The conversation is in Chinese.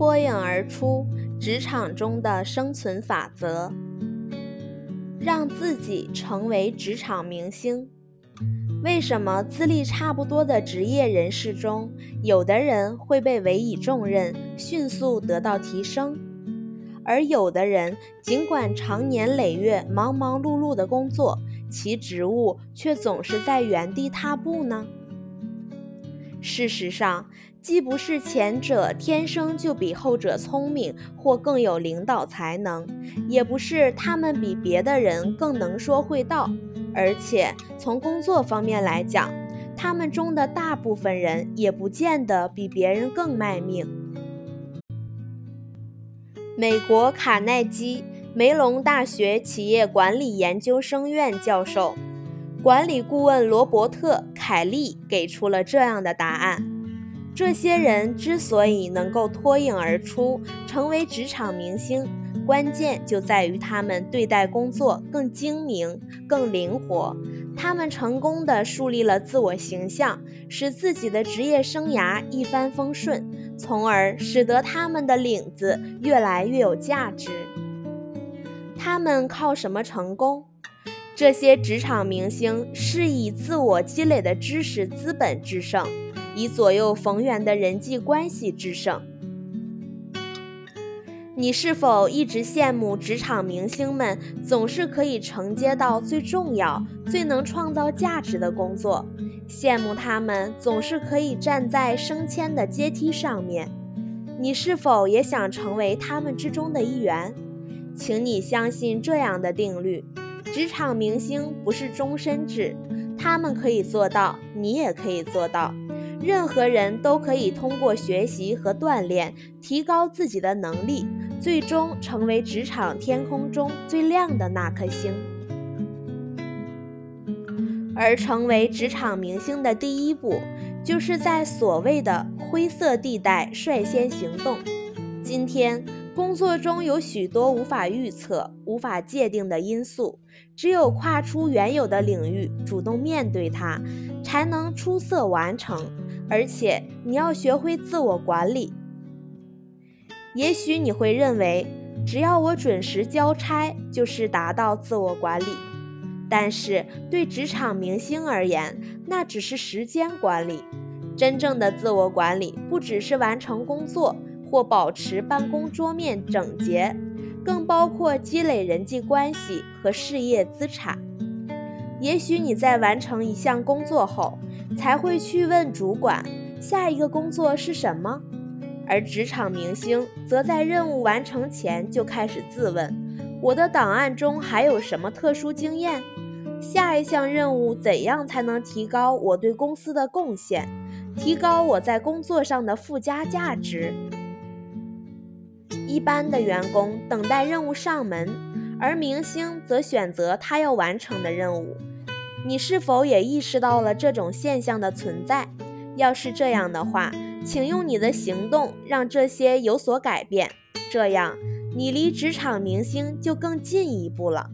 脱颖而出，职场中的生存法则，让自己成为职场明星。为什么资历差不多的职业人士中，有的人会被委以重任，迅速得到提升，而有的人尽管长年累月忙忙碌碌的工作，其职务却总是在原地踏步呢？事实上，既不是前者天生就比后者聪明或更有领导才能，也不是他们比别的人更能说会道。而且从工作方面来讲，他们中的大部分人也不见得比别人更卖命。美国卡耐基梅隆大学企业管理研究生院教授、管理顾问罗伯特·凯利给出了这样的答案：这些人之所以能够脱颖而出，成为职场明星。关键就在于他们对待工作更精明、更灵活。他们成功地树立了自我形象，使自己的职业生涯一帆风顺，从而使得他们的领子越来越有价值。他们靠什么成功？这些职场明星是以自我积累的知识资本制胜，以左右逢源的人际关系制胜。你是否一直羡慕职场明星们总是可以承接到最重要、最能创造价值的工作？羡慕他们总是可以站在升迁的阶梯上面？你是否也想成为他们之中的一员？请你相信这样的定律：职场明星不是终身制，他们可以做到，你也可以做到。任何人都可以通过学习和锻炼，提高自己的能力。最终成为职场天空中最亮的那颗星，而成为职场明星的第一步，就是在所谓的灰色地带率先行动。今天，工作中有许多无法预测、无法界定的因素，只有跨出原有的领域，主动面对它，才能出色完成。而且，你要学会自我管理。也许你会认为，只要我准时交差，就是达到自我管理。但是对职场明星而言，那只是时间管理。真正的自我管理，不只是完成工作或保持办公桌面整洁，更包括积累人际关系和事业资产。也许你在完成一项工作后，才会去问主管，下一个工作是什么。而职场明星则在任务完成前就开始自问：我的档案中还有什么特殊经验？下一项任务怎样才能提高我对公司的贡献，提高我在工作上的附加价值？一般的员工等待任务上门，而明星则选择他要完成的任务。你是否也意识到了这种现象的存在？要是这样的话，请用你的行动让这些有所改变，这样你离职场明星就更进一步了。